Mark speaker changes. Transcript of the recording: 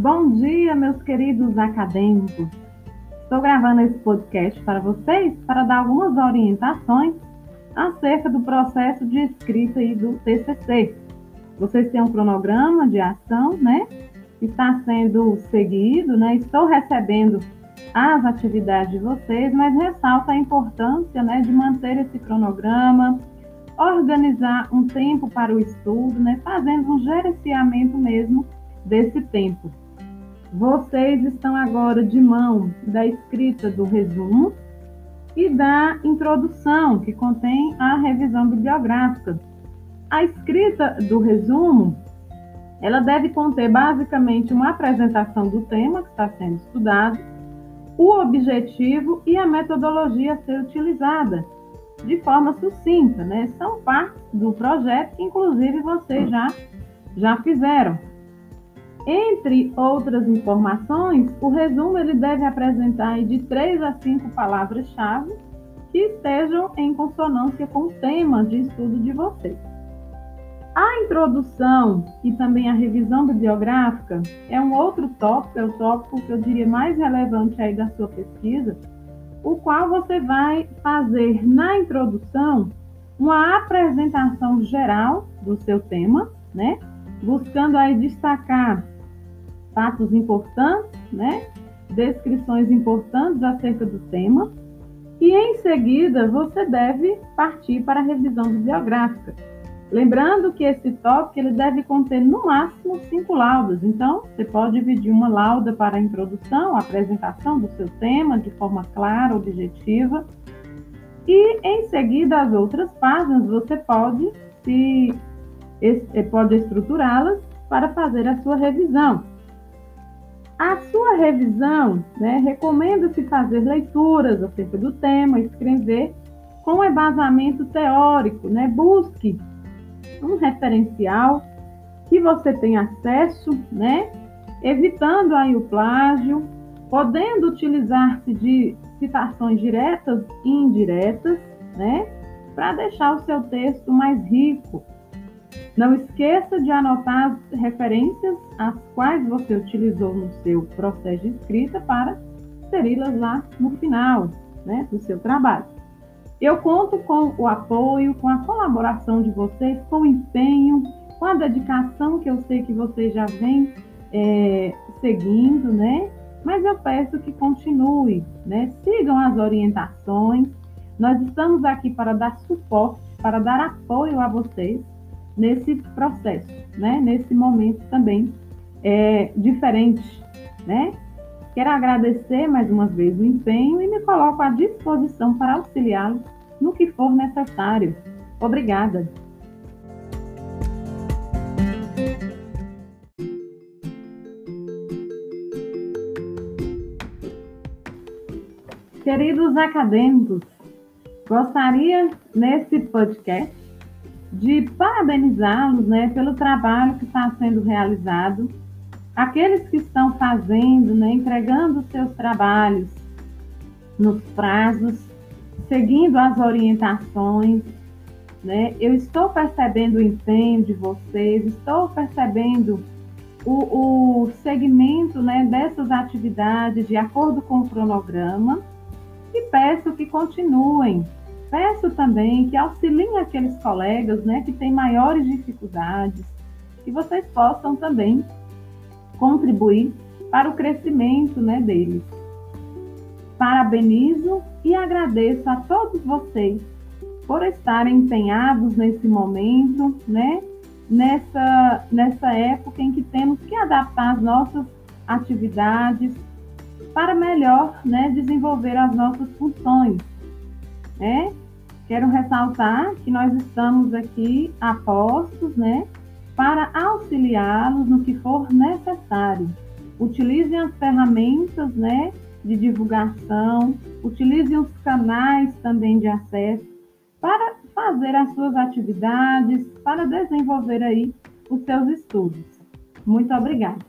Speaker 1: Bom dia, meus queridos acadêmicos. Estou gravando esse podcast para vocês para dar algumas orientações acerca do processo de escrita e do TCC. Vocês têm um cronograma de ação, né? Está sendo seguido, né? Estou recebendo as atividades de vocês, mas ressalta a importância, né, de manter esse cronograma, organizar um tempo para o estudo, né, fazendo um gerenciamento mesmo desse tempo. Vocês estão agora de mão da escrita do resumo e da introdução, que contém a revisão bibliográfica. A escrita do resumo, ela deve conter basicamente uma apresentação do tema que está sendo estudado, o objetivo e a metodologia a ser utilizada, de forma sucinta, né? São partes do projeto que, inclusive, vocês já, já fizeram. Entre outras informações, o resumo ele deve apresentar de três a cinco palavras-chave que estejam em consonância com o tema de estudo de vocês. A introdução e também a revisão bibliográfica é um outro tópico, é o tópico que eu diria mais relevante aí da sua pesquisa, o qual você vai fazer na introdução uma apresentação geral do seu tema, né? Buscando aí destacar fatos importantes, né? descrições importantes acerca do tema, e em seguida você deve partir para a revisão bibliográfica. Lembrando que esse tópico ele deve conter no máximo cinco laudas, então você pode dividir uma lauda para a introdução, a apresentação do seu tema de forma clara, objetiva, e em seguida as outras páginas você pode se pode estruturá-las para fazer a sua revisão. A sua revisão, né, recomenda-se fazer leituras acerca do tema, escrever com embasamento teórico, né? Busque um referencial que você tenha acesso, né? Evitando aí o plágio, podendo utilizar-se de citações diretas e indiretas, né? Para deixar o seu texto mais rico, não esqueça de anotar as referências as quais você utilizou no seu processo de escrita para inseri-las lá no final né, do seu trabalho. Eu conto com o apoio, com a colaboração de vocês, com o empenho, com a dedicação que eu sei que vocês já vêm é, seguindo, né? Mas eu peço que continue, né? Sigam as orientações. Nós estamos aqui para dar suporte, para dar apoio a vocês nesse processo, né? Nesse momento também é, diferente, né? Quero agradecer mais uma vez o empenho e me coloco à disposição para auxiliá-los no que for necessário. Obrigada. Queridos acadêmicos, gostaria nesse podcast de parabenizá-los né, pelo trabalho que está sendo realizado. Aqueles que estão fazendo, né, entregando seus trabalhos nos prazos, seguindo as orientações, né? Eu estou percebendo o empenho de vocês, estou percebendo o, o segmento né, dessas atividades de acordo com o cronograma e peço que continuem Peço também que auxiliem aqueles colegas né, que têm maiores dificuldades, que vocês possam também contribuir para o crescimento né, deles. Parabenizo e agradeço a todos vocês por estarem empenhados nesse momento, né? Nessa, nessa época em que temos que adaptar as nossas atividades para melhor né, desenvolver as nossas funções né? Quero ressaltar que nós estamos aqui a postos, né, para auxiliá-los no que for necessário. Utilizem as ferramentas, né, de divulgação, utilizem os canais também de acesso para fazer as suas atividades, para desenvolver aí os seus estudos. Muito obrigada.